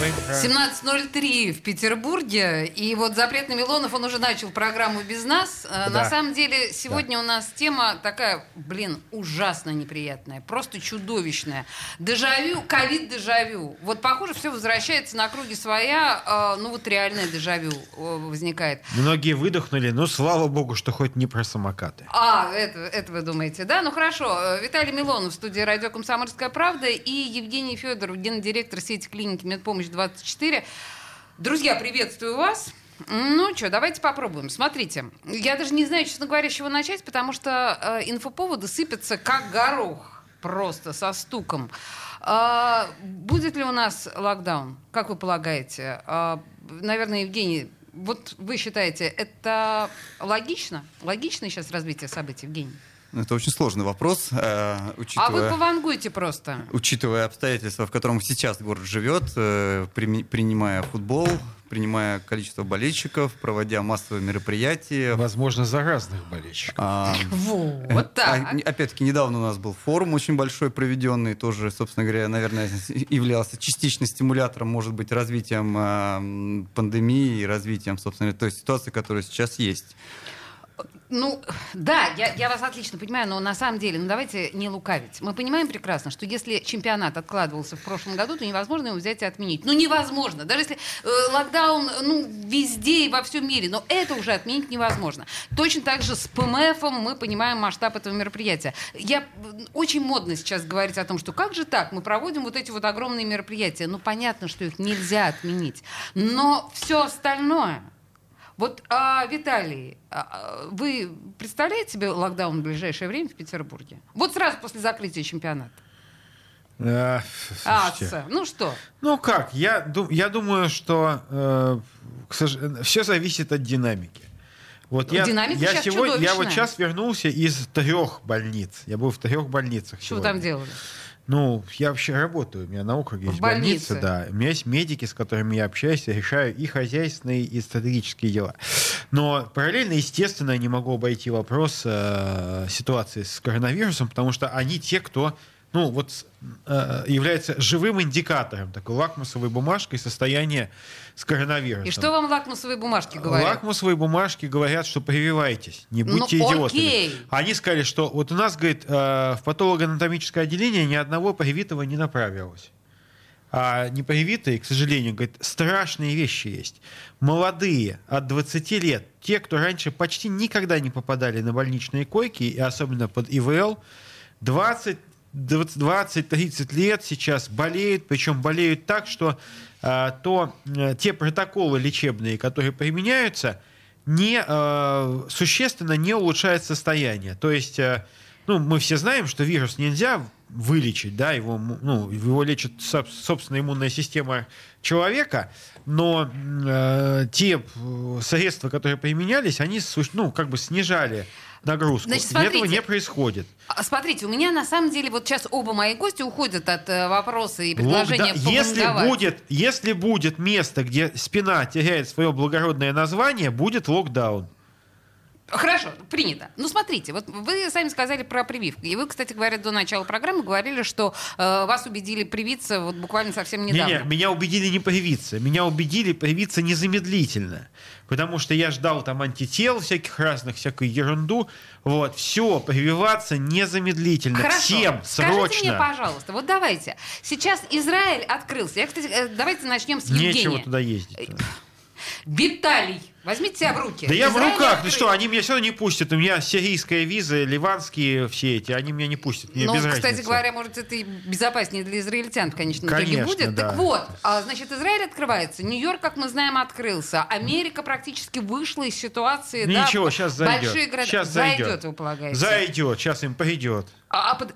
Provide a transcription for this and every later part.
17.03 в Петербурге. И вот запретный Милонов, он уже начал программу без нас. Э, На Да. самом деле, сегодня у нас тема такая, блин, ужасно неприятная, просто чудовищная. Дежавю, ковид-дежавю. Вот, похоже, все возвращается на круги своя. э, Ну, вот реальное дежавю э, возникает. Многие выдохнули, ну, слава богу, что хоть не про самокаты. А, это, это вы думаете, да? Ну хорошо. Виталий Милонов в студии радио «Комсомольская правда» и Евгений Федоров, гендиректор сети клиники «Медпомощь 24». Друзья, приветствую вас. Ну что, давайте попробуем. Смотрите, я даже не знаю, честно говоря, с чего начать, потому что э, инфоповоды сыпятся как горох, просто со стуком. А, будет ли у нас локдаун? Как вы полагаете? А, наверное, Евгений, вот вы считаете, это логично? Логичное сейчас развитие событий, Евгений? Ну, Это очень сложный вопрос, э, А вы учитывая, повангуйте просто. учитывая обстоятельства, в котором сейчас город живет, э, прими- принимая футбол, принимая количество болельщиков, проводя массовые мероприятия. Возможно, заразных болельщиков. А, Вот так. а, не- Опять-таки, недавно у нас был форум очень большой проведенный, тоже, собственно говоря, наверное, являлся частично стимулятором, может быть, развитием а, м, пандемии и развитием, собственно, той ситуации, которая сейчас есть. Ну, да, я, я вас отлично понимаю, но на самом деле, ну давайте не лукавить. Мы понимаем прекрасно, что если чемпионат откладывался в прошлом году, то невозможно его взять и отменить. Ну, невозможно. Даже если э, локдаун, ну, везде и во всем мире, но это уже отменить невозможно. Точно так же с ПМФом мы понимаем масштаб этого мероприятия. Я очень модно сейчас говорить о том, что как же так, мы проводим вот эти вот огромные мероприятия. Ну, понятно, что их нельзя отменить. Но все остальное, вот, а, Виталий, а, а, вы представляете себе локдаун в ближайшее время в Петербурге? Вот сразу после закрытия чемпионата. Э, А, с- ну что? Ну как, я, я думаю, что все зависит от динамики. Вот я, Динамика я сегодня, я вот чудовищная. сейчас вернулся из трех больниц. Я был в трех больницах. Что вы сегодня. там делали? Ну, я вообще работаю, у меня на округе есть больница, больнице. да. У меня есть медики, с которыми я общаюсь, я решаю и хозяйственные, и стратегические дела. Но параллельно, естественно, я не могу обойти вопрос э, ситуации с коронавирусом, потому что они те, кто ну, вот, э, является живым индикатором, такой лакмусовой бумажкой состояния с коронавирусом. И что вам лакмусовые бумажки говорят? Лакмусовые бумажки говорят, что прививайтесь, не Ну, будьте идиотами. окей. Они сказали, что вот у нас, говорит, э, в патологоанатомическое отделение ни одного привитого не направилось. А непривитые, к сожалению, говорит, страшные вещи есть. Молодые, от 20 лет, те, кто раньше почти никогда не попадали на больничные койки, и особенно под ИВЛ, 20 20-30 лет сейчас болеют, причем болеют так, что э, то, э, те протоколы лечебные, которые применяются, не, э, существенно не улучшают состояние. То есть, э, ну, мы все знаем, что вирус нельзя вылечить, да, его, ну, его лечит соб- собственная иммунная система человека, но э, те э, средства, которые применялись, они, ну, как бы снижали нагрузку. Значит, И этого смотрите. не происходит. А, Смотрите, у меня на самом деле вот сейчас оба мои гости уходят от э, вопроса и предложения Локда- если пованговать. будет, если будет место, где спина теряет свое благородное название, будет локдаун. Хорошо, принято. Ну, смотрите, вот вы сами сказали про прививку. И вы, кстати говоря, до начала программы говорили, что э, вас убедили привиться вот буквально совсем недавно. Не-не, меня убедили не привиться. Меня убедили привиться незамедлительно. Потому что я ждал там антител всяких разных, всякую ерунду. Вот, все, прививаться незамедлительно. Хорошо. Всем, Скажите срочно. мне, пожалуйста, вот давайте. Сейчас Израиль открылся. Я, кстати, э, давайте начнем с Нечего Евгения. туда ездить. Виталий, возьмите себя в руки. Да я в руках, ну что, они меня все равно не пустят. У меня сирийская виза, ливанские все эти, они меня не пустят. Мне ну, кстати разницы. говоря, может, это и безопаснее для израильтян, конечно, в итоге Конечно, будет. да. Так вот, а, значит, Израиль открывается, Нью-Йорк, как мы знаем, открылся, Америка практически вышла из ситуации, да, Ничего, сейчас зайдет. большие города. Сейчас зайдет. вы полагаете? Зайдет, сейчас им придет. А, а под-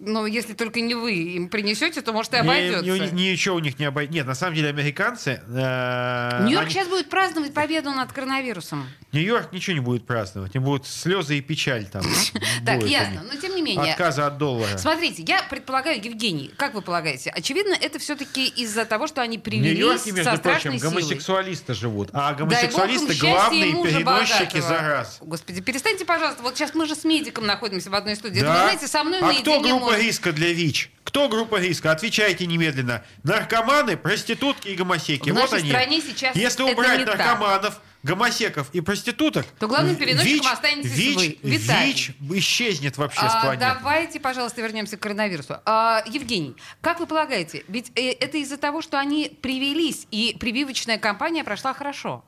Ну, если только не вы им принесете, то, может, и Не- обойдется. не- ничего у них не обойдет. Нет, на самом деле американцы... э, Нью-Йорк они- сейчас будет праздновать победу над коронавирусом. Нью-Йорк ничего не будет праздновать. Им будут слезы и печаль там. Так, ясно. Но тем не менее. отказа от доллара. Смотрите, я предполагаю, Евгений, как вы полагаете, очевидно, это все-таки из-за того, что они привелись Нью-Йорке, между со прочим, силой. гомосексуалисты живут, а Дай бог гомосексуалисты счастья и главные переносчики зараз. Господи, перестаньте, пожалуйста. Вот сейчас мы же с медиком находимся в одной студии. Это Да? Вы знаете, со мной а кто группа можно. риска для ВИЧ? Кто группа риска? Отвечайте немедленно. Наркоманы, проститутки и гомосеки. В вот нашей они. стране сейчас Если это убрать не так. Гомосеков и проституток, То главным переносчиком ВИЧ, останетесь ВИЧ, вы, Виталий. ВИЧ исчезнет вообще с А, планеты. давайте, пожалуйста, вернемся к коронавирусу. А, Евгений, как вы полагаете, ведь э, это из-за того, что они привелись, и прививочная кампания прошла хорошо?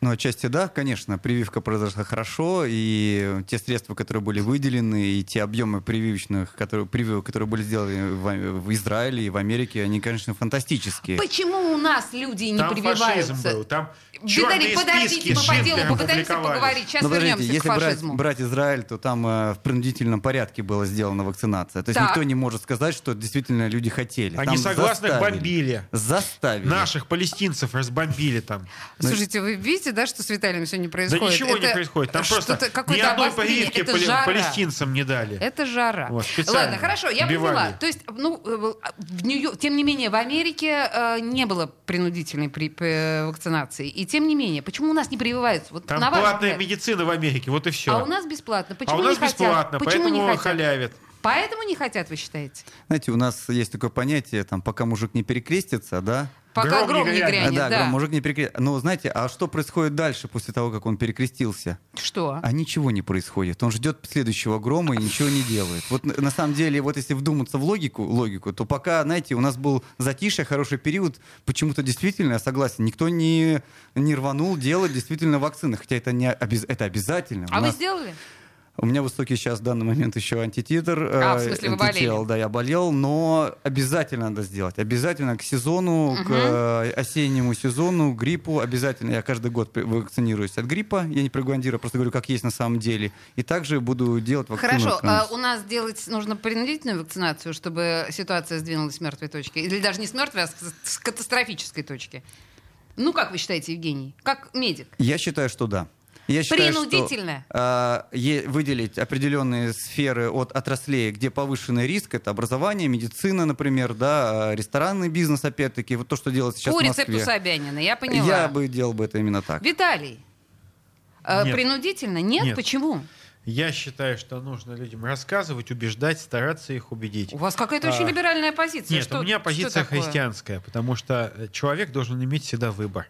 Ну, отчасти да, конечно, прививка произошла хорошо, и те средства, которые были выделены, и те объемы прививочных, которые, прививок, которые были сделаны в, в Израиле и в Америке, они, конечно, фантастические. Почему у нас люди не Там прививаются? фашизм был, там Виталий, подождите, мы по делу попытаемся поговорить. Сейчас Ну, подождите, вернемся если к брать, фашизму. брать Израиль, то там э, в принудительном порядке была сделана вакцинация. То есть Так. никто не может сказать, что действительно люди хотели. Они Там согласных заставили. бомбили. Заставили. Наших палестинцев разбомбили там. Слушайте, вы видите, да, что с Виталием сегодня Да происходит? ничего не Это происходит. Там просто ни одной Это пали- палестинцам не дали. Это жара. Вот, Ладно, хорошо, я убивали. поняла. То есть, ну, э, в Нью- тем не менее, в Америке э, не было принудительной при- э, вакцинации. И тем не менее, почему у нас не прививаются? Вот Там платная взгляд. медицина в Америке, вот и все. А у нас бесплатно. Почему а у нас не хотят? бесплатно, Почему не поэтому хотят? халявят. Поэтому не хотят, вы считаете? Знаете, у нас есть такое понятие, там, пока мужик не перекрестится, да, Пока Гром гром, не не грянет. грянет. да, да. гром, мужик не перекрестится. Но знаете, а что происходит дальше после того, как он перекрестился? Что? А ничего не происходит. Он ждет следующего грома и ничего не делает. Вот на самом деле, вот если вдуматься в логику, логику, то пока, знаете, у нас был затишье, хороший период, почему-то действительно, я согласен, никто не, не рванул делать действительно вакцины, хотя это, не это обязательно. У А вы нас- сделали? У меня высокий сейчас в данный момент еще антититр. А, в э, смысле, вы болели? Да, я болел, но обязательно надо сделать. Обязательно к сезону, к э, осеннему сезону, гриппу обязательно. Я каждый год вакцинируюсь от гриппа. Я не пропагандирую, просто говорю, как есть на самом деле. И также буду делать вакцину. Хорошо, а у нас делать нужно принудительную вакцинацию, чтобы ситуация сдвинулась с мертвой точки? Или даже не с мертвой, а с катастрофической точки? Ну, как вы считаете, Евгений? Как медик? Я считаю, что да. Я считаю, что, Принудительно? а, е- выделить определенные сферы от отраслей, где повышенный риск, это образование, медицина, например, да, а, ресторанный бизнес, опять-таки, вот то, что делать сейчас По в рецепту Москве. Собянина, я поняла. Я бы делал бы это именно так. Виталий, э, Нет. принудительно? Нет? Нет. Почему? Я считаю, что нужно людям рассказывать, убеждать, стараться их убедить. У вас какая-то очень А, либеральная позиция. Нет, Что- у меня что позиция христианская, потому что э, человек должен иметь всегда выбор.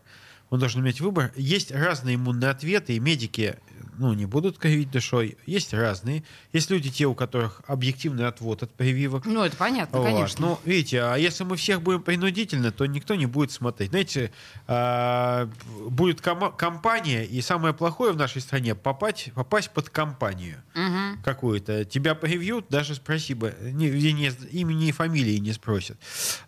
Он должен иметь выбор. Есть разные иммунные ответы, и медики ну, не будут кривить душой. Есть разные. Есть люди, те, у которых объективный отвод от прививок. Ну, это понятно, Вот. конечно. Ну, видите, а если мы всех будем принудительно, то никто не будет смотреть. Знаете, а, будет кома- компания, и самое плохое в нашей стране попасть, попасть под компанию Мгм. какую-то. Тебя привьют, даже спроси бы, не, не- имени и фамилии не спросят.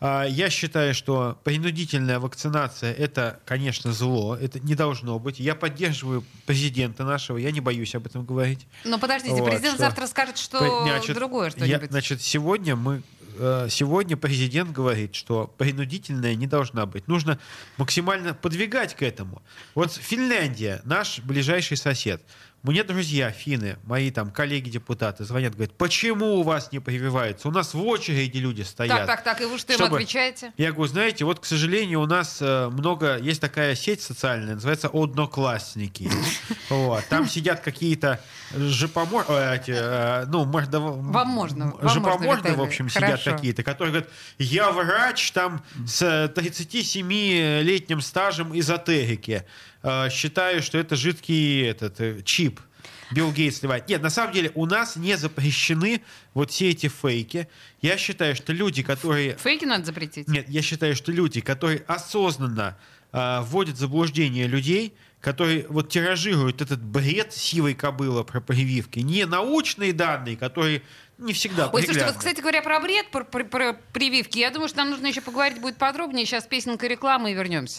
А, Я считаю, что принудительная вакцинация это, конечно, зло, это не должно быть. Я поддерживаю президента нашего, я не боюсь об этом говорить. Но подождите, Вот, президент что- завтра скажет, что Значит, другое я- что-нибудь. значит, сегодня мы э, сегодня президент говорит, что принудительная не должна быть. Нужно максимально подвигать к этому. Вот Финляндия, наш ближайший сосед. Мне друзья финны, мои там коллеги-депутаты звонят, говорят, почему у вас не прививаются? У нас в очереди люди стоят. Так, так, так, и вы что им Чтобы- отвечаете? Я говорю, знаете, вот, к сожалению, у нас э, много, есть такая сеть социальная, называется «Одноклассники». Вот. Там сидят какие-то жопомор... э, э, ну, мордово... Вам можно, Жопоморды, в общем, сидят какие-то, которые говорят, я врач там с 37-летним стажем эзотерики. Э, Считаю, что это жидкий этот, э, чип. Билл Гейтс сливает. Нет, на самом деле у нас не запрещены вот все эти фейки. Я считаю, что люди, которые Фейки надо запретить. нет, я считаю, что люди, которые осознанно а, вводят в заблуждение людей, которые вот тиражируют этот бред сивой кобылы про прививки, не научные данные, которые не всегда Ой, слушайте, вот, кстати говоря, про бред, про, про- про прививки, я думаю, что нам нужно еще поговорить будет подробнее. Сейчас песенка рекламы и вернемся.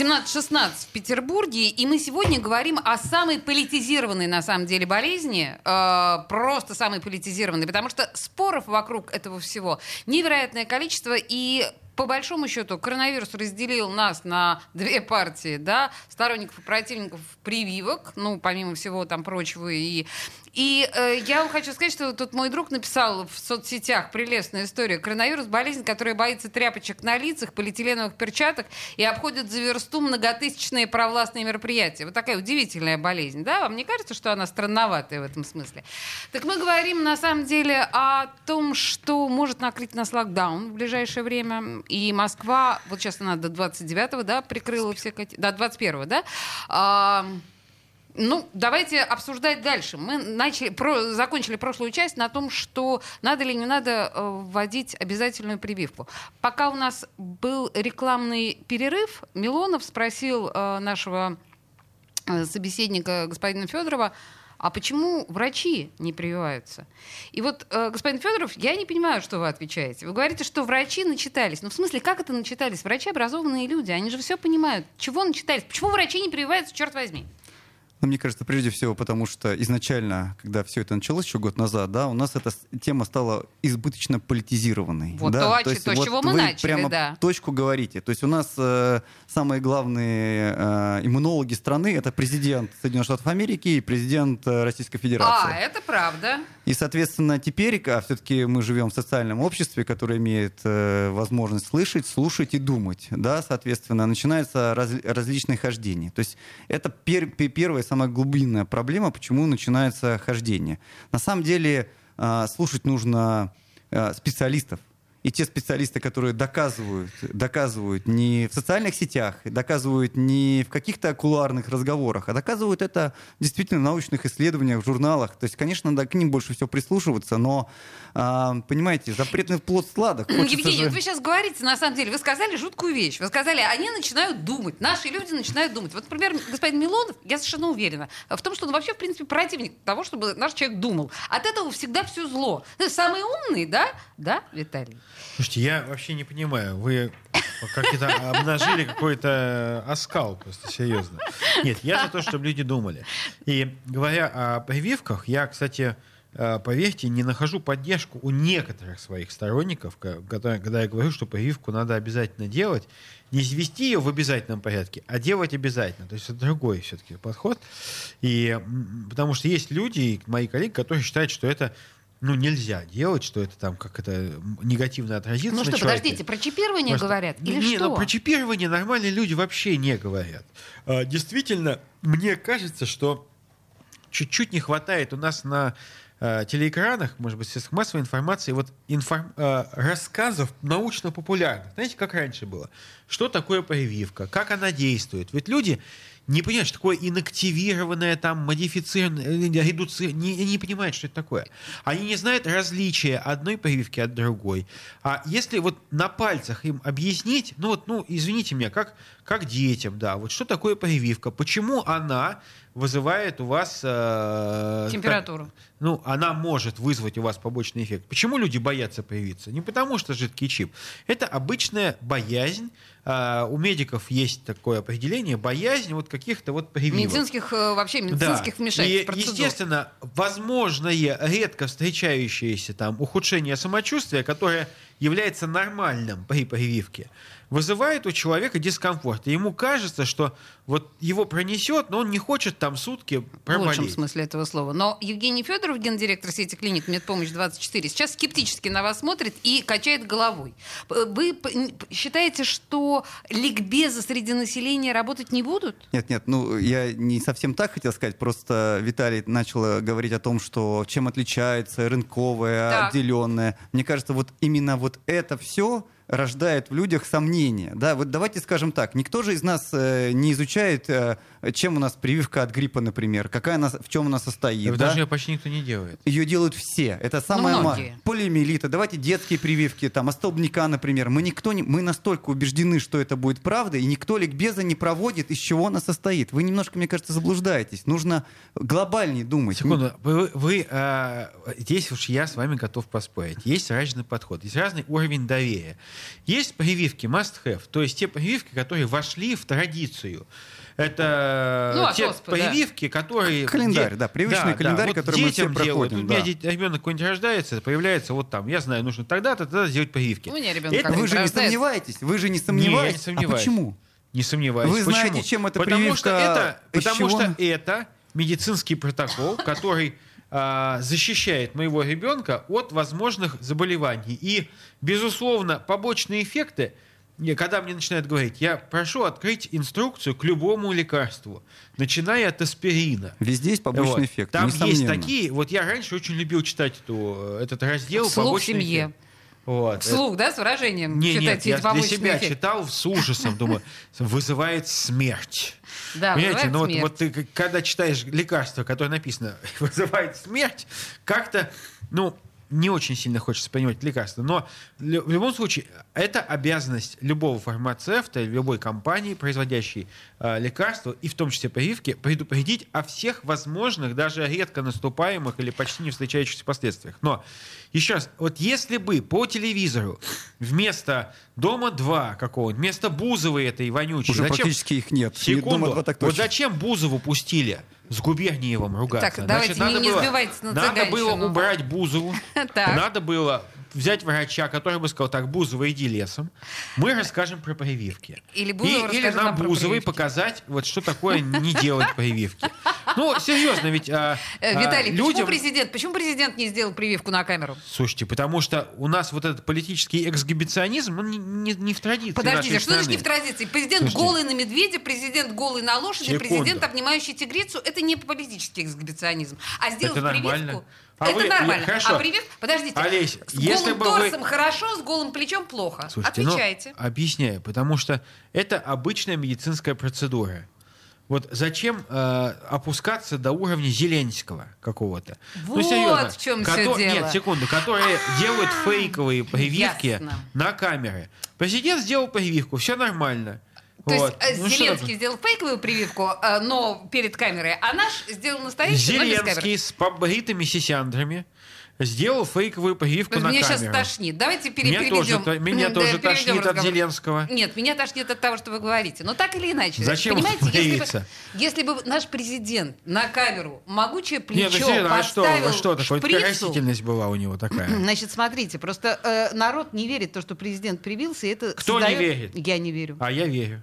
17-16 в Петербурге, и мы сегодня говорим о самой политизированной, на самом деле, болезни, э, просто самой политизированной, потому что споров вокруг этого всего невероятное количество, и по большому счету, коронавирус разделил нас на две партии, да, сторонников и противников прививок, ну, помимо всего там прочего, и и э, я вам хочу сказать, что тут мой друг написал в соцсетях прелестная история. Коронавирус – болезнь, которая боится тряпочек на лицах, полиэтиленовых перчаток и обходит за версту многотысячные провластные мероприятия. Вот такая удивительная болезнь, да? Вам не кажется, что она странноватая в этом смысле? Так мы говорим, на самом деле, о том, что может накрыть нас локдаун в ближайшее время. И Москва, вот сейчас она до 29-го, да, прикрыла все... До 21-го, да? А, ну, давайте обсуждать дальше. Мы начали, про, закончили прошлую часть на том, что надо или не надо э, вводить обязательную прививку. Пока у нас был рекламный перерыв, Милонов спросил э, нашего э, собеседника господина Федорова, а почему врачи не прививаются? И вот, э, господин Федоров, я не понимаю, что вы отвечаете. Вы говорите, что врачи начитались. Ну, в смысле, как это начитались? Врачи образованные люди, они же все понимают. Чего начитались? Почему врачи не прививаются, черт возьми? Ну, мне кажется, прежде всего, потому что изначально, когда все это началось еще год назад, да, у нас эта тема стала избыточно политизированной. Вот да? то, то, есть, то вот чего мы начали, прямо да. точку говорите. То есть у нас э, самые главные э, иммунологи страны это президент Соединенных Штатов Америки и президент э, Российской Федерации. А, это правда. И, соответственно, теперь, а все-таки мы живем в социальном обществе, которое имеет э, возможность слышать, слушать и думать, да, соответственно, начинается раз, различные хождения. То есть это пер, первая самая глубинная проблема, почему начинается хождение. На самом деле э, слушать нужно э, специалистов, и те специалисты, которые доказывают, доказывают не в социальных сетях, доказывают не в каких-то кулуарных разговорах, а доказывают это действительно в научных исследованиях, в журналах. То есть, конечно, надо к ним больше всего прислушиваться, но, а, понимаете, запретный плод сладок. Евгений, же... вот вы сейчас говорите, на самом деле, вы сказали жуткую вещь. Вы сказали, они начинают думать, наши люди начинают думать. Вот, например, господин Милонов, я совершенно уверена в том, что он вообще, в принципе, противник того, чтобы наш человек думал. От этого всегда все зло. Самый умный, да? Да, Виталий? Слушайте, я вообще не понимаю, вы как-то обнажили какой-то оскал, просто серьезно. Нет, я за то, чтобы люди думали. И говоря о прививках, я, кстати, э, поверьте, не нахожу поддержку у некоторых своих сторонников, когда, я говорю, что прививку надо обязательно делать, не ввести ее в обязательном порядке, а делать обязательно. То есть это другой все-таки подход. И, потому что есть люди, мои коллеги, которые считают, что это ну, нельзя делать, что это там как это негативно отразится Ну что, человеке. подождите, про чипирование Просто... говорят? Или не, что? Ну, про чипирование нормальные люди вообще не говорят. А, действительно, мне кажется, что чуть-чуть не хватает у нас на э, телеэкранах, может быть, средствах массовой информации, вот информ, э, рассказов научно-популярных. Знаете, как раньше было? Что такое прививка? Как она действует? Ведь люди не понимают, что такое инактивированное, там, модифицированное, э, редуцированное, не, не понимают, что это такое. Они не знают различия одной прививки от другой. А если вот на пальцах им объяснить, ну вот, ну, извините меня, как, как детям, да, вот что такое прививка, почему она вызывает у вас... Э, Температуру. Как, ну, она может вызвать у вас побочный эффект. Почему люди боятся привиться? Не потому что жидкий чип. Это обычная боязнь. Э, у медиков есть такое определение. Боязнь вот каких-то вот прививок. Медицинских, э, вообще медицинских да. вмешательств, И, процедур. естественно, возможное редко встречающееся там ухудшение самочувствия, которое является нормальным при прививке, вызывает у человека дискомфорт. И ему кажется, что вот его пронесет, но он не хочет там сутки проболеть. В лучшем смысле этого слова. Но Евгений Федоров, гендиректор сети клиник «Медпомощь-24», сейчас скептически на вас смотрит и качает головой. Вы считаете, что ликбезы среди населения работать не будут? Нет, нет, ну я не совсем так хотел сказать. Просто Виталий начал говорить о том, что чем отличается рынковое, так. отделенное. Мне кажется, вот именно вот это все рождает в людях сомнения. Да, вот давайте скажем так, никто же из нас э, не изучает э, чем у нас прививка от гриппа, например, какая она, в чем она состоит. Даже да? ее почти никто не делает. Ее делают все. Это самое Ну, многие. полиомиелита. Давайте детские прививки, там, от столбняка, например. Мы никто не, мы настолько убеждены, что это будет правда, и никто ликбеза не проводит, из чего она состоит. Вы немножко, мне кажется, заблуждаетесь. Нужно глобальнее думать. Секунду, вы, вы, а, здесь уж я с вами готов поспорить. Есть разный подход, есть разный уровень доверия. Есть прививки must-have, то есть те прививки, которые вошли в традицию. Это Ну, от те оспы, да. прививки, которые... Календарь, да, привычный календарь, вот который мы все детям делают. проходим, У меня да. ребенок какой-нибудь рождается, появляется вот там, я знаю, нужно тогда-то, тогда сделать прививки. У меня ребенок Это Вы же не рождается. сомневаетесь? Вы же не Не, я сомневаетесь? не сомневаюсь. А почему? Не сомневаюсь. Вы знаете, Почему? чем эта потому что прививка, это, из Потому чего что это медицинский протокол, который а, защищает моего ребенка от возможных заболеваний. И, безусловно, побочные эффекты, не, когда мне начинают говорить, я прошу открыть инструкцию к любому лекарству, начиная от аспирина. Везде есть побочный Вот. эффект. Там есть несомненно. такие, вот я раньше очень любил читать эту, этот раздел Вслух «Побочный семье. эффект». Вот. Вслух, да, с выражением Не, читать нет, я для себя эффекты. читал с ужасом, думаю, вызывает смерть. Да, Понимаете, ну вот, смерть. вот ты когда читаешь лекарство, которое написано вызывает смерть, как-то, ну, не очень сильно хочется принимать лекарства. Но в любом случае, это обязанность любого фармацевта, любой компании, производящей э, лекарства, и в том числе прививки, предупредить о всех возможных, даже редко наступаемых или почти не встречающихся последствиях. Но, еще раз, вот если бы по телевизору вместо «Дома-2» какого-нибудь, вместо Бузовой этой вонючей, Уже зачем- практически их нет. Секунду. дома вот зачем Бузову пустили с Губерниевым ругаться? Так, давайте не- не было, сбивайтесь на Надо было убрать Бузову. Надо было взять врача, который бы сказал, так, Бузова, иди лесом. Мы расскажем про прививки. Или Бузова И- или нам про Бузовой показать, вот что такое не делать прививки. Ну, серьезно, ведь а, Э, а, Виталий, почему людям... президент, почему президент не сделал прививку на камеру? Слушайте, потому что у нас вот этот политический эксгибиционизм, он не, не- не в традиции Подождите, нашей что значит не в страны. традиции? Президент Слушайте. голый на медведя, президент голый на лошади, Секунду. президент, обнимающий тигрицу. Это не политический эксгибиционизм. А сделать Это нормально. А это вы- нормально. я- хорошо. А прививка... Подождите. Олесь, с если голым бы вы- торсом хорошо, с голым плечом плохо. Слушайте, ну, Отвечайте. объясняю, потому что это обычная медицинская процедура. Вот зачем э, опускаться до уровня Зеленского какого-то? Ну, Вот в чем всё дело. Нет, секунду, которые делают фейковые прививки Ясно. на камеры. Президент сделал прививку, все нормально. То Вот. есть э, Ну, Зеленский сделал фейковую прививку, э, но перед камерой, а наш сделал камеры. Зеленский с побритыми сисяндрами сделал фейковую прививку на Меня камеру. сейчас тошнит. Давайте пере- Меня тоже, переведем. то- меня Да, тоже переведем тошнит от разговор. Зеленского. Нет, меня тошнит от того, что вы говорите. Но так или иначе. Зачем Понимаете, если бы, если бы наш президент на камеру могучее Нет, плечо ну серьезно, а что, а что такое? шприцу, Растительность была у него такая. Значит, смотрите, просто э, народ не верит в то, что президент привился, и это Кто не создает- верит? Я не верю. А я верю.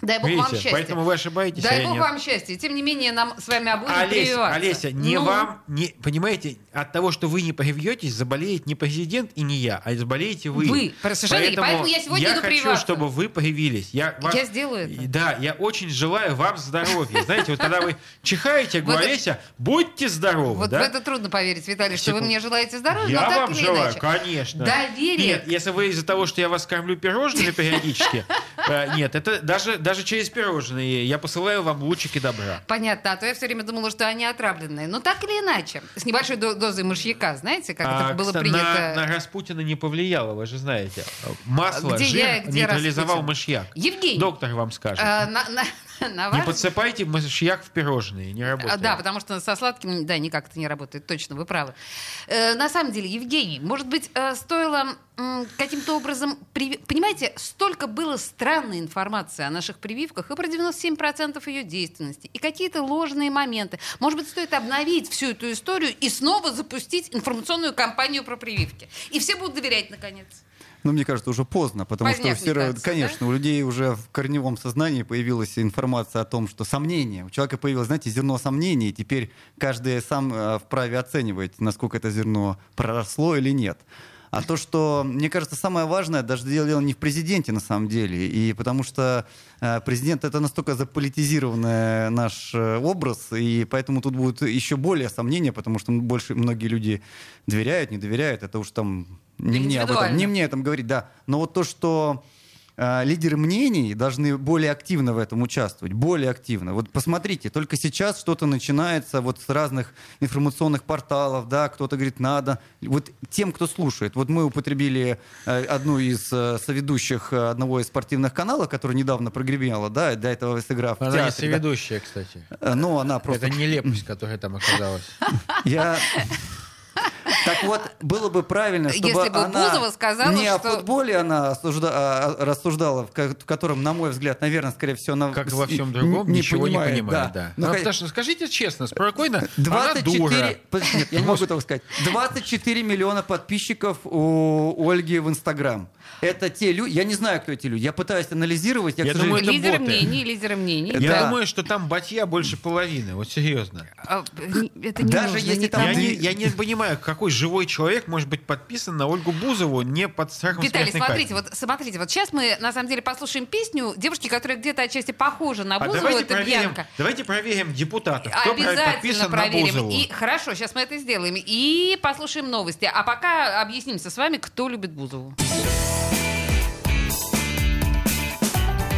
Дай бог вам Видите, счастья. поэтому вы ошибаетесь, а Дай я бог нет. вам счастья. Тем не менее, нам с вами обоим Олеся, прививаться. Олеся, не Ну, вам, не, понимаете, от того, что вы не привьетесь, заболеет не президент и не я, а заболеете вы. Вы. Совершенно верно. Поэтому я сегодня я иду хочу, прививаться. чтобы вы привились. Я, вас- Я сделаю это. Да, я очень желаю вам здоровья. Знаете, вот когда вы чихаете, говорю, Олеся, будьте здоровы, Вот в это трудно поверить, Виталий, что вы мне желаете здоровья, Я вам желаю, конечно. Доверие. Нет, если вы из-за того, что я вас кормлю пирожными периодически, э, нет, это даже, даже через пирожные я посылаю вам лучики добра. Понятно, а то я все время думала, что они отравленные. Но так или иначе, с небольшой до- дозой мышьяка, знаете, как А, это было кстати, принято. На, на Распутина не повлияло, вы же знаете. Масло, Где жир я, где нейтрализовал Распутин? мышьяк. Евгений, Доктор вам скажет. а, на, на- на не ваш- подсыпайте мышьяк в пирожные, не А, работает. Да, потому что со сладким, да, никак это не работает, точно, вы правы. Э, на самом деле, Евгений, может быть, э, стоило м, каким-то образом... приви- Понимаете, столько было странной информации о наших прививках и про 97% ее действенности, и какие-то ложные моменты. Может быть, стоит обновить всю эту историю и снова запустить информационную кампанию про прививки. И все будут доверять, наконец. Ну, мне кажется, уже поздно, потому Поздняк, что все, кажется, конечно, у людей уже в корневом сознании появилась информация о том, что сомнение. У человека появилось, знаете, зерно сомнений, и теперь каждый сам э, вправе оценивать, насколько это зерно проросло или нет. А то, что, мне кажется, самое важное, даже дело не в президенте на самом деле, и потому что э, президент это настолько заполитизированный наш э, образ, и поэтому тут будут еще более сомнения, потому что больше многие люди доверяют, не доверяют, это уж там не мне об этом, не мне этом говорить, да. Но вот то, что лидеры мнений должны более активно в этом участвовать, более активно. Вот посмотрите, только сейчас что-то начинается вот с разных информационных порталов, да, кто-то говорит, надо. Вот тем, кто слушает. Вот мы употребили э, одну из э, соведущих э, одного из спортивных каналов, которая недавно прогремела, да, до этого сыграв в Она не театре, да. соведущая, кстати. Э, Ну, она просто... Это нелепость, которая там оказалась. Я... Так вот, было бы правильно, чтобы Если бы она Бузова сказала, не о что- футболе она осужда- а, а, рассуждала, в ко- в котором, на мой взгляд, наверное, скорее всего, она Как во всем другом, ничего не понимает, понимает, да. Ну, Ну, ка- потому что, скажите честно, спокойно, она 24... дура. Под- Нет, я не могу этого сказать. 24 миллиона подписчиков у Ольги в Инстаграм. Это те люди... Я не знаю, кто эти люди. Я пытаюсь анализировать. Я, Я к думаю, это Лидеры боты. мнений, лидеры мнений. Я Да. думаю, что там батья больше половины, вот серьезно. А, не- Это не Даже нужно если никому. там Я не, я не понимаю, какой живой человек может быть подписан на Ольгу Бузову не под страхом Виталий, смотрите, вот смотрите, вот сейчас мы на самом деле послушаем песню девушки, которая где-то отчасти похожа на А Бузову, давайте это проверим, Бьянка. давайте проверим депутатов. Кто Обязательно подписан на проверим. Бузову? И хорошо, сейчас мы это сделаем. И послушаем новости. А пока объяснимся с вами, кто любит Бузову.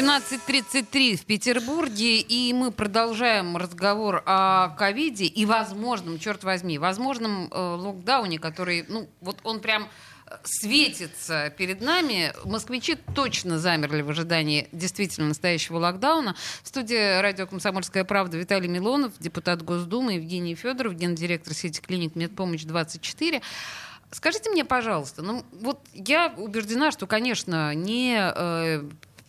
17.33 в Петербурге, и мы продолжаем разговор о ковиде и возможном, черт возьми, возможном э, локдауне, который, ну, вот он прям э, светится перед нами. Москвичи точно замерли в ожидании действительно настоящего локдауна. В студии радио «Комсомольская правда» Виталий Милонов, депутат Госдумы, Евгений Федоров, гендиректор сети клиник «Медпомощь-24». Скажите мне, пожалуйста, ну вот я убеждена, что, конечно, не э,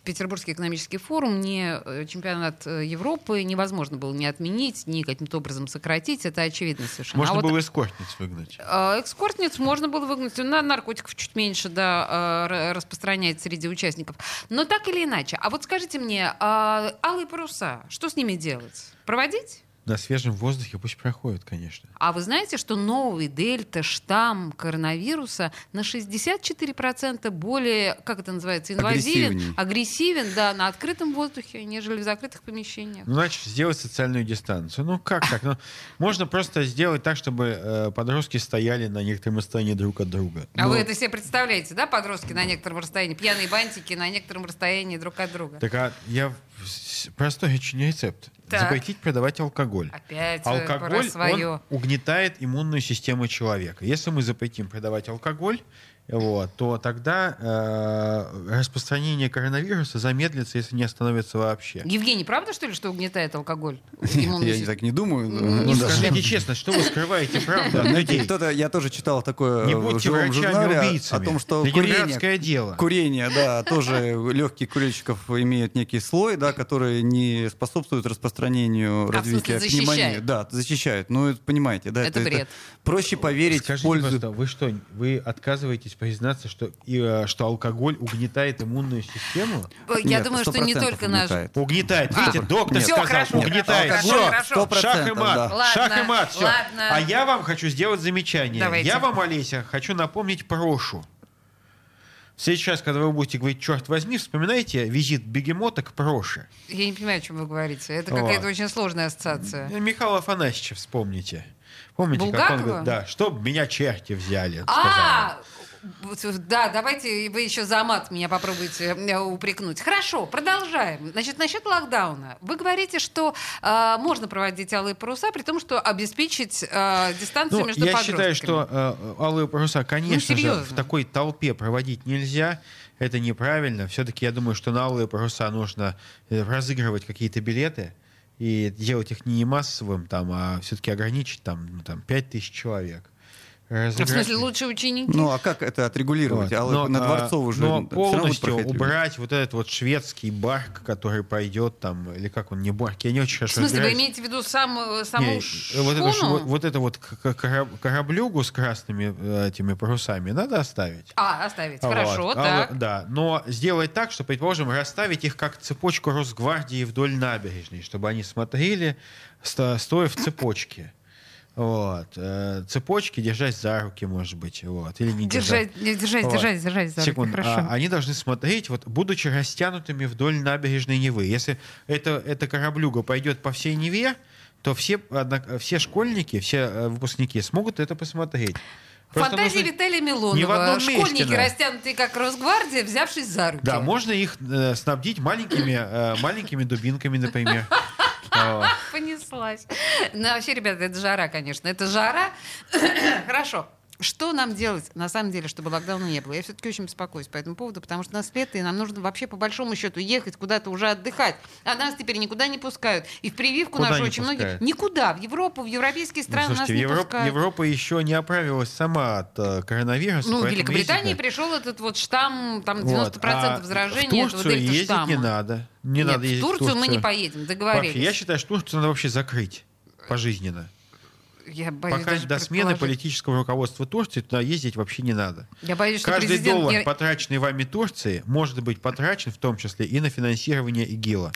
Петербургский экономический форум, не э, чемпионат э, Европы невозможно было не отменить, ни каким-то образом сократить. Это очевидно совершенно. Можно А вот, было эскортниц выгнать. э, экскортниц можно было выгнать. На наркотиков чуть меньше да, э, р- распространять среди участников. Но так или иначе. А вот скажите мне, а алые паруса, что с ними делать? Проводить? На свежем воздухе пусть проходят, конечно. А вы знаете, что новый дельта штамм коронавируса на 64% более, как это называется, инвазивен, агрессивен, да, на открытом воздухе, нежели в закрытых помещениях. Ну, значит, сделать социальную дистанцию. Ну, как так? Ну, можно просто сделать так, чтобы э, подростки стояли на некотором расстоянии друг от друга. А Ну, вы это себе представляете, да, подростки на некотором расстоянии, пьяные бантики на некотором расстоянии друг от друга? Так а я простой очень рецепт. Так. Запретить продавать алкоголь. Опять про Алкоголь, свое. он угнетает иммунную систему человека. Если мы запретим продавать алкоголь, вот, то тогда э, распространение коронавируса замедлится, если не остановится вообще. Евгений, правда, что ли, что угнетает алкоголь? Нет, я так не думаю. Не Ну. Скажите честно, что вы скрываете правду людей? кто-то, я тоже читал такое Не в живом журнале о том, что курение, дело. курение, да, тоже легких курильщиков имеют некий слой, да, который не способствует распространению А, в развития пневмонии. защищает? Да, защищают. Ну, это понимаете, да, Это бред. проще поверить в Скажите, пользу. пожалуйста, вы что, вы отказываетесь признаться, что, и, э, что алкоголь угнетает иммунную систему? Я Нет, думаю, что не 100% только наш... угнетает. Угнетает. А, Видите, доктор Всё, сказал, хорошо, угнетает. хорошо. Сто Шах и мат. да. Ладно, Шах и мат. всё. ладно. А я вам хочу сделать замечание. Давайте. Я вам, Олеся, хочу напомнить Прошу. Сейчас, когда вы будете говорить «черт возьми», вспоминайте визит бегемота к Проше. Я не понимаю, о чем вы говорите. Это Вот. какая-то очень сложная ассоциация. Михаила Афанасьевича вспомните. Помните, как он Булгакова? говорит, да, чтоб меня черти взяли. А, да, давайте вы еще за мат меня попробуйте э, упрекнуть. Хорошо, продолжаем. Значит, насчет локдауна. Вы говорите, что э, можно проводить алые паруса, при том, что обеспечить э, дистанцию Ну, между я подростками. считаю, что э, алые паруса, конечно же, серьезно. в такой толпе проводить нельзя. Это неправильно. Все-таки я думаю, что на алые паруса нужно э, разыгрывать какие-то билеты и делать их не массовым, там, а все-таки ограничить там, ну, там 5 тысяч человек. В Разыграть- смысле, лучшие ученики? Ну, а как это отрегулировать? Вот. А Но, на а, Дворцову уже но полностью убрать вот этот вот шведский барк, который пойдет там, или как он, не барк, я не очень В хорошо смысле, вы разбираюсь. имеете в виду сам, э, саму Не, шхуну? вот, это, вот, вот это вот кораблюгу с красными э, этими парусами надо оставить. А, оставить. Вот. Хорошо, А, так. Да, но сделать так, что, предположим, расставить их как цепочку Росгвардии вдоль набережной, чтобы они смотрели, стоя в цепочке. Вот. Э, Цепочки держать за руки, может быть. Вот. Или не держать. Держать, держать, Вот. держать, держать за руки, Секунду. хорошо. А, они должны смотреть, вот, будучи растянутыми вдоль набережной Невы. Если это, эта кораблюга пойдет по всей Неве, то все, одна- все школьники, все э, выпускники смогут это посмотреть. Просто Фантазия нужно- Виталия не в Милонова. одном месте Школьники, надо. растянутые как Росгвардия, взявшись за руки. Да, можно их э, снабдить маленькими, э, маленькими дубинками, например. Понеслась. Ну, вообще, ребята, это жара, конечно. Это жара. Хорошо. Что нам делать, на самом деле, чтобы локдауна не было? Я все-таки очень беспокоюсь по этому поводу, потому что нас лето, и нам нужно вообще, по большому счету, ехать куда-то уже отдыхать. А нас теперь никуда не пускают. И в прививку Куда нашу очень многие... пускают? Никуда. В Европу, в европейские Ну, страны слушайте, нас не Европа, пускают. Европа еще не оправилась сама от э, коронавируса. Ну, в Великобритании ездить пришел этот вот штамм, там 90% Вот. А заражения в Турцию ездить дельта-штамма. не надо. Не Нет, надо ездить в Турцию мы не Турцию. поедем, договорились. Вообще, я считаю, что Турцию надо вообще закрыть пожизненно. Я боюсь Пока до смены политического руководства Турции туда ездить вообще не надо. Я боюсь, что Каждый президент доллар, потраченный вами Турции, может быть потрачен в том числе и на финансирование ИГИЛа.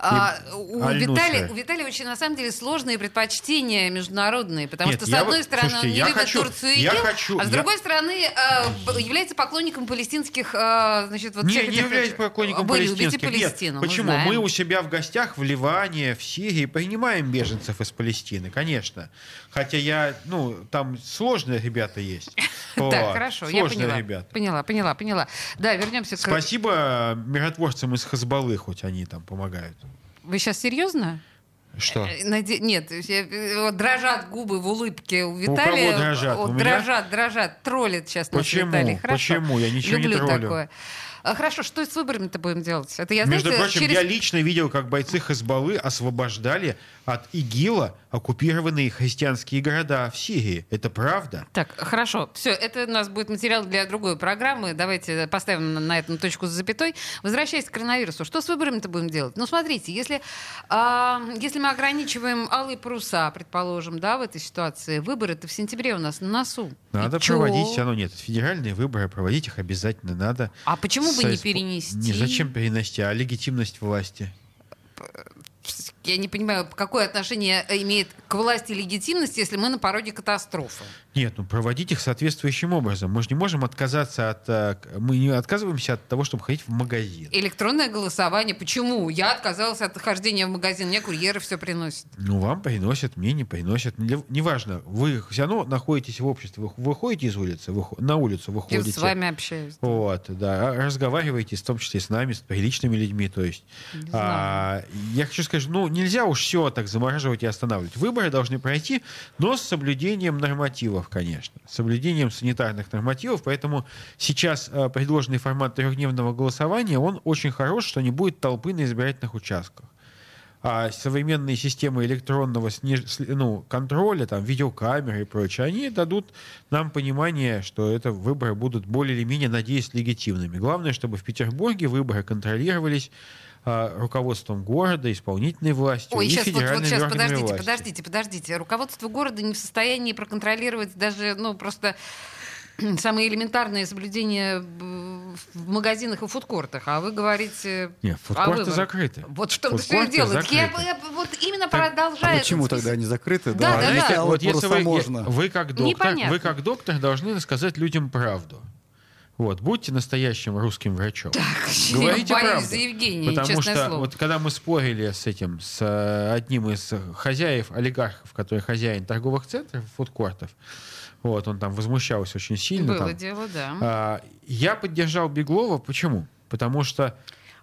А, у. Виталия, у Виталия очень, на самом деле, сложные предпочтения международные, потому Нет, что, с одной вот- стороны, слушайте, он не любит хочу- Турцию и ИГИЛ, хочу- а с я- другой стороны, э, является поклонником палестинских, э, значит, вот не, всех не этих- являюсь поклонником Вы любите палестинских. Палестину, Нет, почему? знаем. Мы у себя в гостях в Ливане, в Сирии принимаем беженцев из Палестины, конечно. Хотя я, ну, там сложные ребята есть. Так, хорошо, я поняла. ребята. Поняла, поняла, поняла. Да, вернемся к... Спасибо миротворцам из Хазбаллы, хоть они там помогают. Вы сейчас серьезно? Что? Э, наде- Нет, дрожат губы в улыбке у кого Виталия. дрожат? Вот У меня? дрожат, дрожат, троллит сейчас Почему? Виталий. Хорошо. Почему? Я ничего не Люблю троллю. такое. А, Хорошо, что с выборами-то будем делать? Это я, Между знаете, прочим, через... я лично видел, как бойцы Хазбаллы освобождали от ИГИЛа оккупированные христианские города в Сирии. Это правда? Так, хорошо. Все, это у нас будет материал для другой программы. Давайте поставим на- этом точку с запятой. Возвращаясь к коронавирусу, что с выборами-то будем делать? Ну, смотрите, если, а, если мы ограничиваем алые паруса, предположим, да, в этой ситуации, выборы-то в сентябре у нас на носу. Надо И чё? проводить, все равно нет. Федеральные выборы, проводить их обязательно надо. А почему бы не перенести? Не, зачем перенести, а легитимность власти. Я не понимаю, какое отношение имеет к власти легитимность, если мы на пороге катастрофы. Нет, ну проводить их соответствующим образом. Мы же не можем отказаться от... э, Мы не отказываемся от того, чтобы ходить в магазин. Электронное голосование. Почему? Я отказалась от хождения в магазин. Мне курьеры все приносят. Ну, вам приносят, мне не приносят. Не- Неважно, вы все равно находитесь в обществе. Вы выходите из улицы, вы, на улицу Я выходите. с вами общаюсь. Вот, да, разговариваете, в том числе с нами, с приличными людьми, то есть. А, я хочу сказать, ну, нельзя уж все так замораживать и останавливать. Выборы должны пройти, но с соблюдением нормативов, конечно, с соблюдением санитарных нормативов, поэтому сейчас а, предложенный формат трехдневного голосования, он очень хорош, что не будет толпы на избирательных участках. А современные системы электронного сниж- ну, контроля, там, видеокамеры и прочее, они дадут нам понимание, что это выборы будут более или менее, надеюсь, легитимными. Главное, чтобы в Петербурге выборы контролировались руководством города, исполнительной властью Ой, и сейчас, вот, вот федеральными сейчас, подождите, власти. подождите, подождите. Руководство города не в состоянии проконтролировать даже, ну, просто самые элементарные соблюдения э, в магазинах и фудкортах. А вы говорите... Нет, фудкорты закрыты. Вот том-то все. Так Я, закрыты. я вот именно Так, продолжаю... А почему список. тогда они закрыты? Да, да, Знаете, да. алые вот если вы, можно. вы как доктор, Непонятно. вы как доктор должны сказать людям правду. Вот, будьте настоящим русским врачом. Говорите я правду. за Евгения, Потому что слово. вот когда мы спорили с этим, с э, одним из хозяев, олигархов, который хозяин торговых центров, фудкортов, вот, он там возмущался очень сильно. Было там. дело, да. А, я поддержал Беглова. Почему? Потому что...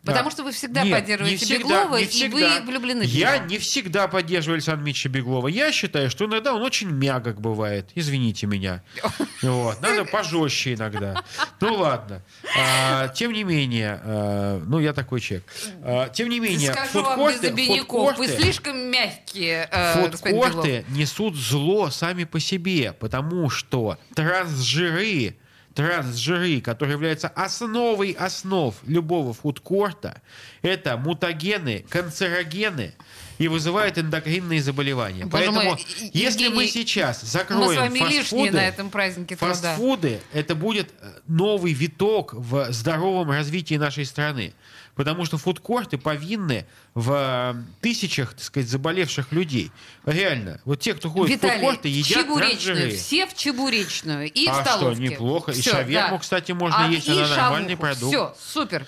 Потому что вы всегда нет, поддерживаете всегда, Беглова, и всегда. вы влюблены в Я него. не всегда поддерживаю Александра Дмитриевича Беглова. Я считаю, что иногда он очень мягок бывает. Извините меня. Вот. Надо пожестче иногда. Ну ладно. А, тем не менее, а, ну я такой человек. А, тем не менее, Скажу вам без фудкорты, вы фудкорты- слишком мягкие, э. Фудкорты несут зло сами по себе, потому что трансжиры, трансжиры, которые являются основой основ любого фудкорта, это мутагены, канцерогены и вызывают эндокринные заболевания. Боже Поэтому, мой, если мы сейчас Мы с закроем вами фастфуды, на этом празднике труда. Фастфуды — это будет э, новый виток в здоровом развитии нашей страны. Потому что фудкорты повинны в э, тысячах, так сказать, заболевших людей. Реально. Вот те, кто ходит Виталий, в фудкорты, в едят чебуречную, все в чебуречную и в А что, столовке. неплохо. И Всё, шаверму, да. кстати, можно А, есть, и она нормальный шавуху. продукт. Все, супер.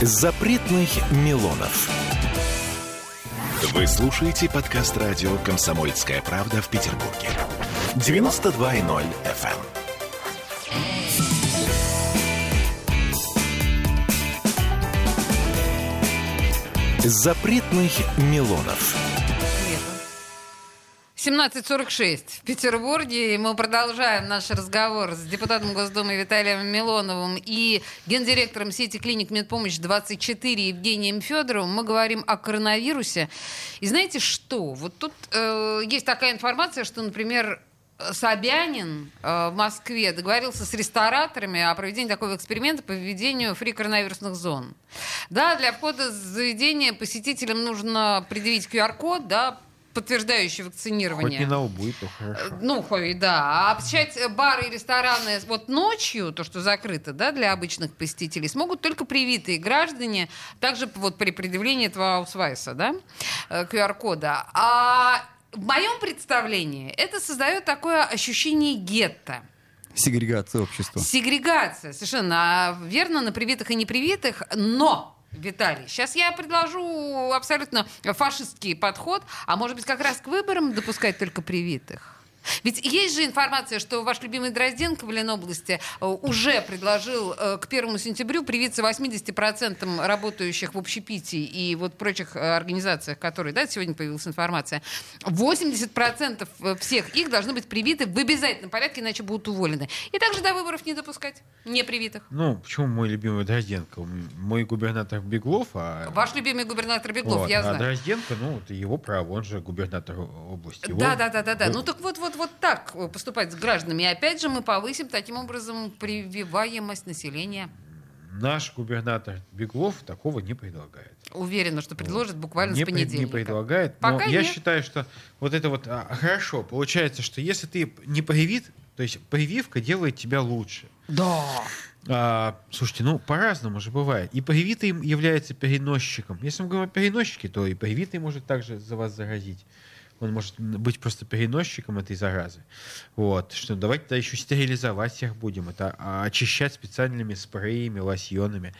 Запретных Милонов. Вы слушаете подкаст радио «Комсомольская правда» в Петербурге. 92.0 FM. Запретных Милонов. 17.46 в Петербурге. И мы продолжаем наш разговор с депутатом Госдумы Виталием Милоновым и гендиректором сети клиник «Медпомощь-24» Евгением Федоровым. Мы говорим о коронавирусе. И знаете что? Вот тут э, есть такая информация, что, например, Собянин э, в Москве договорился с рестораторами о проведении такого эксперимента по введению фри-коронавирусных зон. Да, для входа в заведение посетителям нужно предъявить QR-код, да, подтверждающий Хоть вакцинирование. не на и то хорошо. Ну, хоть, да. А посещать бары и рестораны вот ночью, то, что закрыто, да, для обычных посетителей, смогут только привитые граждане, также вот при предъявлении этого аусвайса, да, э, QR-кода. А в моем представлении это создает такое ощущение гетто. Сегрегация общества. Сегрегация, совершенно а, верно, на привитых и непривитых, но Виталий, сейчас я предложу абсолютно фашистский подход, а может быть как раз к выборам допускать только привитых. Ведь есть же информация, что ваш любимый Дрозденко в Ленобласти э, уже предложил э, к первому сентябрю привиться 80% работающих в общепитии и вот прочих э, организациях, которые, да, сегодня появилась информация, 80% э, всех их должны быть привиты в обязательном порядке, иначе будут уволены. И также до выборов не допускать непривитых. Ну, почему мой любимый Дрозденко? Мой губернатор Беглов, а... Ваш любимый губернатор Беглов, Вот, я а знаю. Дрозденко, ну, это его право, он же губернатор области. Его- Да, да, да, да, да. Ну, так вот, вот, вот так э, поступать с гражданами. И опять же мы повысим таким образом прививаемость населения. Наш губернатор Беглов такого не предлагает. Уверена, что предложит буквально не, с понедельника. не предлагает. Пока но я нет. считаю, что вот это вот а, хорошо. Получается, что если ты не привит, то есть прививка делает тебя лучше. Да. А, слушайте, ну по-разному же бывает. И привитый является переносчиком. Если мы говорим о переносчике, то и привитый может также за вас заразить. Он может быть просто переносчиком этой заразы. Вот. Что давайте тогда еще стерилизовать всех будем. Это а, очищать специальными спреями, лосьонами.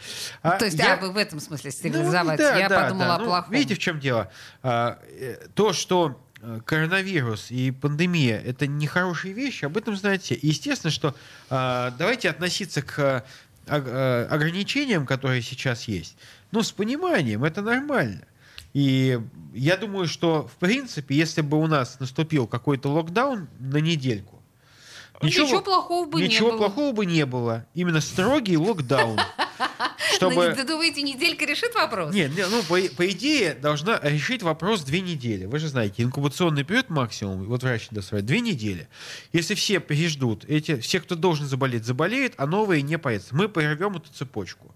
А То есть, я- а вы в этом смысле ну, стерилизовать? да, я да, подумала да. о Ну, плохом. Видите, в чем дело? А, э, То, что э, коронавирус и пандемия — это нехорошие вещи, об этом знаете. И естественно, что а, давайте относиться к ог- э, ограничениям, которые сейчас есть, ну, с пониманием, это нормально. И я думаю, что, в принципе, если бы у нас наступил какой-то локдаун на недельку, Ничего плохого бы не ничего было. плохого бы не было. Именно строгий локдаун. Чтобы... Ну, не- думаете, неделька решит вопрос? Нет, не, ну, по, по идее, должна решить вопрос две недели. Вы же знаете, инкубационный период максимум, вот врач сказать, две недели. Если все переждут, эти, все, кто должен заболеть, заболеют, а новые не появятся. Мы прервем эту цепочку.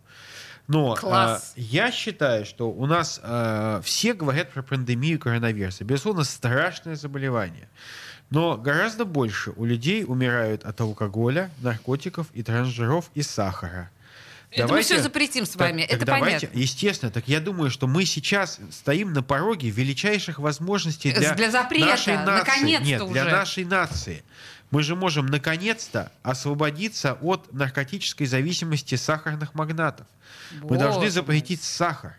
Но Класс. а, я считаю, что у нас а, все говорят про пандемию коронавируса. Безусловно, страшное заболевание. Но гораздо больше у людей умирают от алкоголя, наркотиков и трансжиров и сахара. Это мы все запретим с вами, Так- так это давайте, понятно. Естественно, так я думаю, что мы сейчас стоим на пороге величайших возможностей для, Для запрета, нашей нации. наконец-то Нет, для уже. нашей нации. Мы же можем наконец-то освободиться от наркотической зависимости сахарных магнатов. Мы Боже должны запретить сахар.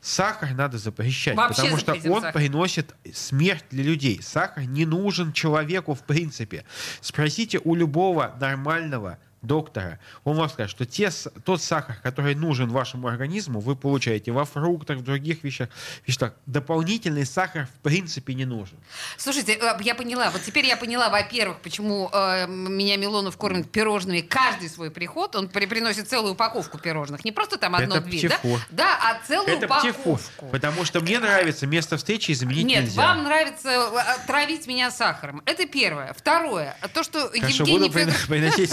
Сахар надо запрещать, Вообще потому что он сахар. приносит смерть для людей. Сахар не нужен человеку в принципе. Спросите у любого нормального доктора. Он вам скажет, что те, тот сахар, который нужен вашему организму, вы получаете во фруктах, в других вещах. веществах. Дополнительный сахар в принципе не нужен. Слушайте, э, я поняла. Вот теперь я поняла, во-первых, почему э, меня Милонов кормит пирожными каждый свой приход. Он при- приносит целую упаковку пирожных. Не просто там Это одно-две, да? Да, а целую Это упаковку. Потому что мне нравится место встречи изменить Нет, нельзя. вам нравится э, травить меня сахаром. Это первое. Второе. То, что Хорошо, Евгений буду приносить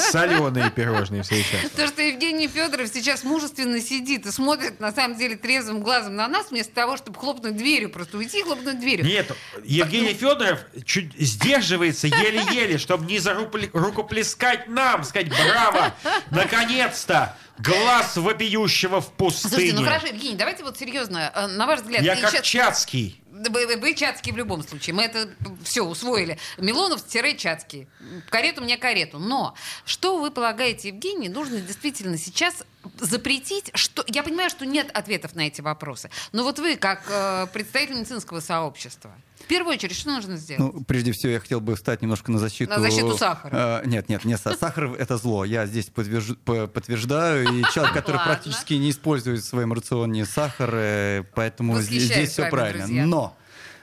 слоеные пирожные в следующий раз. То, что Евгений Федоров сейчас мужественно сидит и смотрит, на самом деле, трезвым глазом на нас, вместо того, чтобы хлопнуть дверью, просто уйти и хлопнуть дверью. Нет, Евгений Федоров чуть сдерживается еле-еле, чтобы не зарупли- рукоплескать нам, сказать «Браво! Наконец-то! Глаз вопиющего в пустыне!» Слушайте, ну хорошо, Евгений, давайте вот серьезно, э, на ваш взгляд... Я как щас- Чацкий. Вы- вы Чацкий в любом случае. Мы это все усвоили. Милонов-Чацкий. Карету мне карету. Но что вы полагаете, Евгений, нужно действительно сейчас запретить? Что... Я понимаю, что нет ответов на эти вопросы. Но вот вы, как э, представитель медицинского сообщества, в первую очередь, что нужно сделать? Ну, прежде всего, я хотел бы встать немножко на защиту... На защиту сахара. Э, нет, нет, са- сахар — это зло. Я здесь подтвержд- по- подтверждаю. И человек, который Ладно. практически не использует в своем рационе сахар, э, поэтому здесь, здесь все правильно. друзья. Но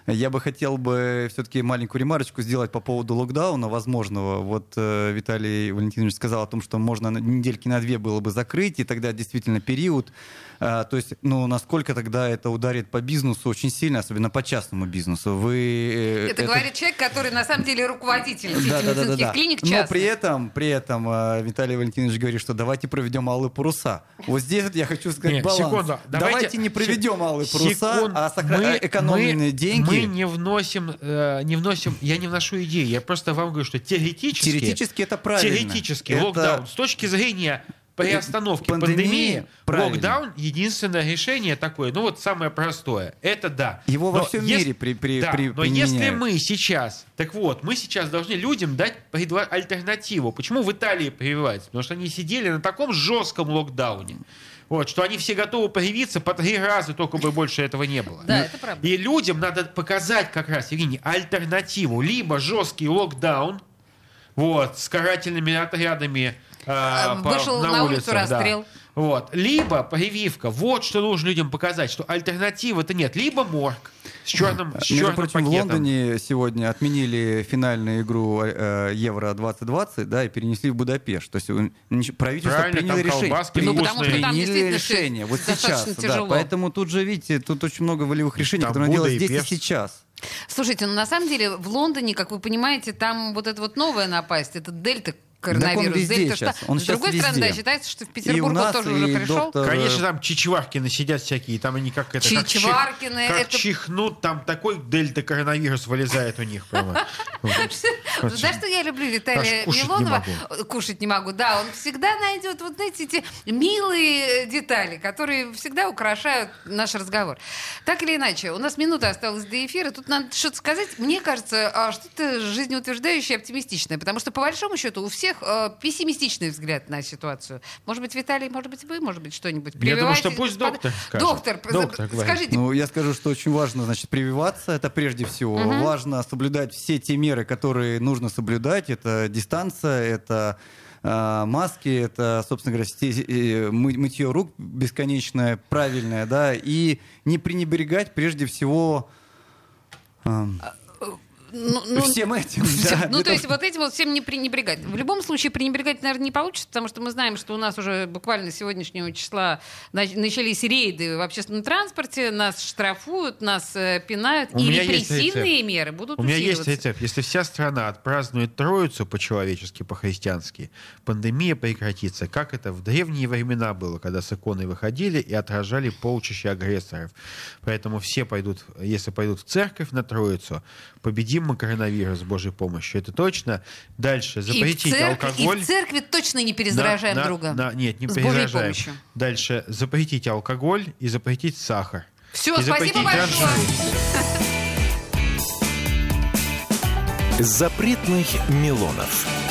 я бы хотел бы все-таки маленькую ремарочку сделать по поводу локдауна возможного. Вот э, Виталий Валентинович сказал о том, что можно недельки на две было бы закрыть, и тогда действительно период. А, то есть, ну, насколько тогда это ударит по бизнесу очень сильно, особенно по частному бизнесу. Вы, э, это, говорит человек, который на самом деле руководитель да, да, да, да, да. клиник Но частных. при этом, при этом э, Виталий Валентинович говорит, что давайте проведем алые паруса. Вот здесь вот я хочу сказать Нет, баланс. секунду. Давайте, не проведем алые паруса, Секунд. а сохра- Мы- экономленные мы- деньги. Мы не вносим, э, не вносим, я не вношу идеи, я просто вам говорю, что теоретически, Теоретически это правильно. теоретически Это- локдаун с точки зрения приостановки Пандемии, пандемии, правильно. локдаун единственное решение такое, ну вот самое простое, это да. Его во Но всем ес- мире при, при, да, при- но если мы сейчас, так вот, мы сейчас должны людям дать предла- альтернативу. Почему в Италии прививаются? Потому что они сидели на таком жестком локдауне. Вот, что они все готовы появиться по три раза, только бы больше этого не было. Да, это правда. И людям надо показать как раз, Евгений, альтернативу. Либо жесткий локдаун, вот, с карательными отрядами А, по- вышел на, на улицу, улицах, да. расстрел. Вот. Либо прививка. Вот что нужно людям показать, что альтернативы-то нет. Либо морг с черным, с Между черным прочим, в пакетом. Лондоне сегодня отменили финальную игру э, Евро 2020, да, и перенесли в Будапешт. То есть э, правительство Правильно, приняло там решение. колбаски Ну, потому что там приняли действительно решение. Вот сейчас, тяжело. да. Поэтому тут же, видите, тут очень много волевых решений, Там которые надо Буда делать и здесь и сейчас. Слушайте, ну на самом деле в Лондоне, как вы понимаете, там вот это вот новая напасть, это дельта коронавирус. везде дельта сейчас, что- он С сейчас другой стороны, везде. да, считается, что в И у Петербург он нас, тоже и уже пришел. доктор- Конечно, там Чичваркины сидят всякие, там они как это... как чих- Чичваркины, Как это- чихнут, там такой дельта коронавирус вылезает у них прямо. Знаешь, что я люблю Виталия Аж кушать не Милонова? могу. Кушать не могу, да. Он всегда найдет вот знаете, эти милые детали, которые всегда украшают наш разговор. Так или иначе, у нас минута осталась до эфира. Тут надо что-то сказать. Мне кажется, а, что-то жизнеутверждающее, оптимистичное. Потому что, по большому счету, у всех э, пессимистичный взгляд на ситуацию. Может быть, Виталий, может быть, вы, может быть, что-нибудь Я думаю, что пусть доктор скажет. Доктор, Доктор скажите, Ну, я скажу, что очень важно, значит, прививаться. Это прежде всего. Важно соблюдать все те меры, которые нужно соблюдать. Это дистанция, это э, маски, это, собственно говоря, сте- э, мы- мытье рук бесконечное, правильное, да, и не пренебрегать прежде всего эм, ну, ну, всем этим. Всё. да, ну, то того, есть вот этим вот всем не пренебрегать. В любом случае пренебрегать, наверное, не получится, потому что мы знаем, что у нас уже буквально с сегодняшнего числа нач- начались рейды в общественном транспорте, нас штрафуют, нас э, пинают, У и репрессивные меры будут У меня есть рецепт. Если вся страна отпразднует Троицу по-человечески, по-христиански, пандемия прекратится. Как это в древние времена было, когда с иконой выходили и отражали полчища агрессоров. Поэтому все пойдут, если пойдут в церковь на Троицу, победим мы коронавирус с Божьей помощью. Это точно. Дальше И запретить церкви, алкоголь. и в церкви точно не перезаражаем На- на- друга. на- нет, не С перезаражаем. помощью. Дальше запретить алкоголь и запретить сахар. Все, И спасибо запретить большое. транжиры. Запретных Милонов.